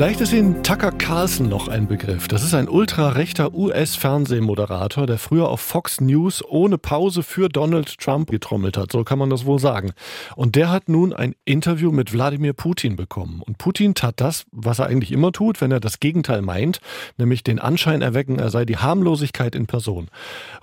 Vielleicht ist Ihnen Tucker Carlson noch ein Begriff. Das ist ein ultrarechter US-Fernsehmoderator, der früher auf Fox News ohne Pause für Donald Trump getrommelt hat. So kann man das wohl sagen. Und der hat nun ein Interview mit Wladimir Putin bekommen. Und Putin tat das, was er eigentlich immer tut, wenn er das Gegenteil meint, nämlich den Anschein erwecken, er sei die Harmlosigkeit in Person.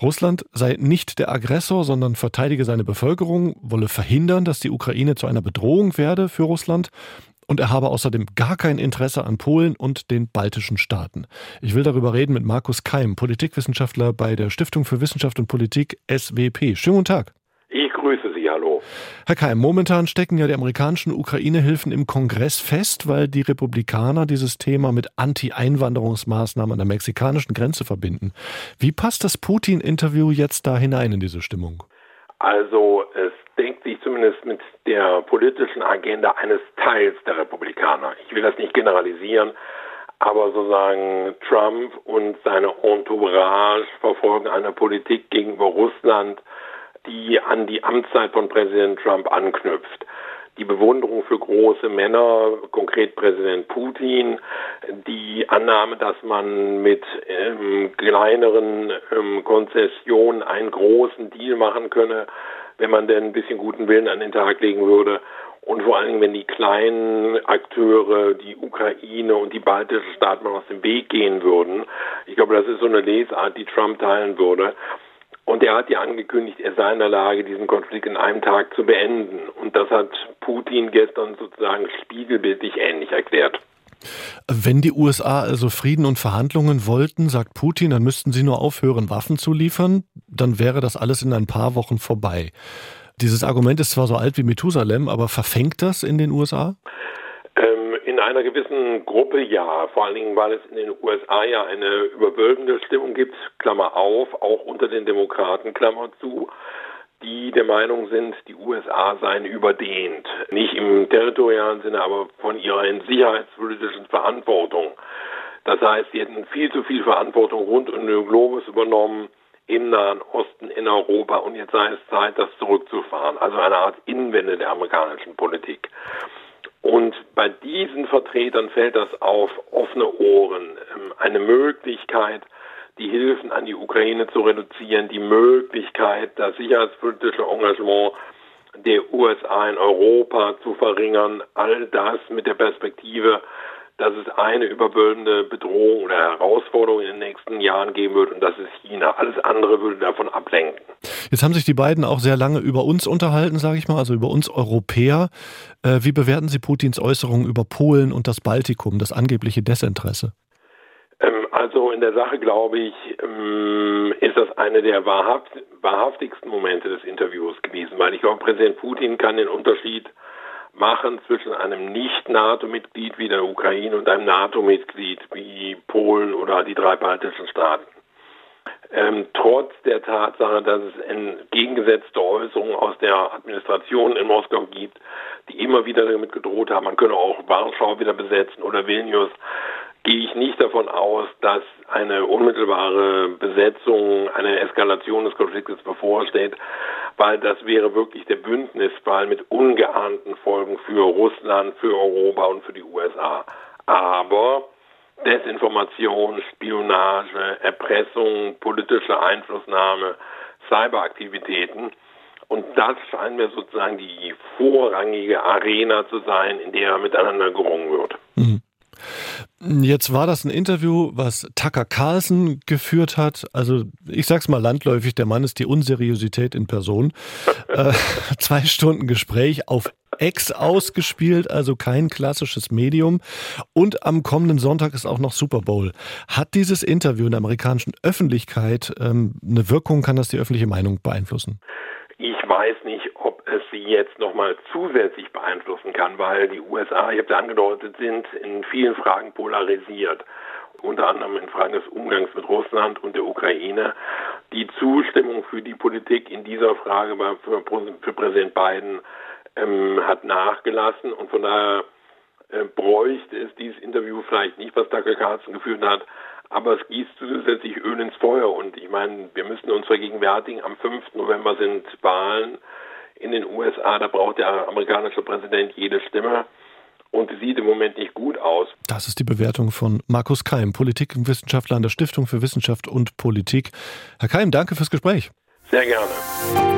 Russland sei nicht der Aggressor, sondern verteidige seine Bevölkerung, wolle verhindern, dass die Ukraine zu einer Bedrohung werde für Russland und er habe außerdem gar kein Interesse an Polen und den baltischen Staaten. Ich will darüber reden mit Markus Keim, Politikwissenschaftler bei der Stiftung für Wissenschaft und Politik SWP. Schönen guten Tag. Ich grüße Sie, hallo. Herr Keim, momentan stecken ja die amerikanischen Ukraine-Hilfen im Kongress fest, weil die Republikaner dieses Thema mit Anti-Einwanderungsmaßnahmen an der mexikanischen Grenze verbinden. Wie passt das Putin-Interview jetzt da hinein in diese Stimmung? Also es denkt sich zumindest mit der politischen Agenda eines Teils der Republikaner. Ich will das nicht generalisieren, aber sozusagen Trump und seine Entourage verfolgen eine Politik gegenüber Russland, die an die Amtszeit von Präsident Trump anknüpft. Die Bewunderung für große Männer, konkret Präsident Putin, die Annahme, dass man mit ähm, kleineren ähm, Konzessionen einen großen Deal machen könne, wenn man denn ein bisschen guten Willen an den Tag legen würde. Und vor allen Dingen, wenn die kleinen Akteure, die Ukraine und die baltischen Staaten mal aus dem Weg gehen würden. Ich glaube, das ist so eine Lesart, die Trump teilen würde. Und er hat ja angekündigt, er sei in der Lage, diesen Konflikt in einem Tag zu beenden. Und das hat Putin gestern sozusagen spiegelbildlich ähnlich erklärt. Wenn die USA also Frieden und Verhandlungen wollten, sagt Putin, dann müssten sie nur aufhören, Waffen zu liefern, dann wäre das alles in ein paar Wochen vorbei. Dieses Argument ist zwar so alt wie Methusalem, aber verfängt das in den USA? Ähm, in einer gewissen Gruppe ja, vor allen Dingen, weil es in den USA ja eine überwölbende Stimmung gibt, Klammer auf, auch unter den Demokraten, Klammer zu die der Meinung sind, die USA seien überdehnt. Nicht im territorialen Sinne, aber von ihrer sicherheitspolitischen Verantwortung. Das heißt, sie hätten viel zu viel Verantwortung rund um den Globus übernommen, im Nahen Osten, in Europa. Und jetzt sei es Zeit, das zurückzufahren. Also eine Art Innenwende der amerikanischen Politik. Und bei diesen Vertretern fällt das auf offene Ohren. Ähm, eine Möglichkeit, die Hilfen an die Ukraine zu reduzieren, die Möglichkeit, das sicherheitspolitische Engagement der USA in Europa zu verringern, all das mit der Perspektive, dass es eine überwölbende Bedrohung oder Herausforderung in den nächsten Jahren geben wird und das ist China. Alles andere würde davon ablenken. Jetzt haben sich die beiden auch sehr lange über uns unterhalten, sage ich mal, also über uns Europäer. Äh, wie bewerten Sie Putins Äußerungen über Polen und das Baltikum, das angebliche Desinteresse? Also in der Sache, glaube ich, ähm, ist das eine der wahrhaft, wahrhaftigsten Momente des Interviews gewesen, weil ich glaube, Präsident Putin kann den Unterschied machen zwischen einem Nicht-NATO-Mitglied wie der Ukraine und einem NATO-Mitglied wie Polen oder die drei baltischen Staaten. Ähm, trotz der Tatsache, dass es entgegengesetzte Äußerungen aus der Administration in Moskau gibt, die immer wieder damit gedroht haben, man könne auch Warschau wieder besetzen oder Vilnius, gehe ich nicht davon aus, dass eine unmittelbare Besetzung, eine Eskalation des Konfliktes bevorsteht, weil das wäre wirklich der Bündnisfall mit ungeahnten Folgen für Russland, für Europa und für die USA. Aber Desinformation, Spionage, Erpressung, politische Einflussnahme, Cyberaktivitäten. Und das scheint mir sozusagen die vorrangige Arena zu sein, in der miteinander gerungen wird. Jetzt war das ein Interview, was Tucker Carlson geführt hat. Also ich sag's mal landläufig, der Mann ist die Unseriosität in Person. äh, zwei Stunden Gespräch auf Ex ausgespielt, also kein klassisches Medium. Und am kommenden Sonntag ist auch noch Super Bowl. Hat dieses Interview in der amerikanischen Öffentlichkeit ähm, eine Wirkung? Kann das die öffentliche Meinung beeinflussen? Ich weiß nicht, ob es sie jetzt nochmal zusätzlich beeinflussen kann, weil die USA, ich habe ja angedeutet, sind in vielen Fragen polarisiert. Unter anderem in Fragen des Umgangs mit Russland und der Ukraine. Die Zustimmung für die Politik in dieser Frage für, für Präsident Biden ähm, hat nachgelassen und von daher äh, bräuchte es dieses Interview vielleicht nicht, was Tucker Carlson geführt hat, aber es gießt zusätzlich Öl ins Feuer. Und ich meine, wir müssen uns vergegenwärtigen, am 5. November sind Wahlen in den USA, da braucht der amerikanische Präsident jede Stimme. Und sie sieht im Moment nicht gut aus. Das ist die Bewertung von Markus Keim, Politikwissenschaftler an der Stiftung für Wissenschaft und Politik. Herr Keim, danke fürs Gespräch. Sehr gerne.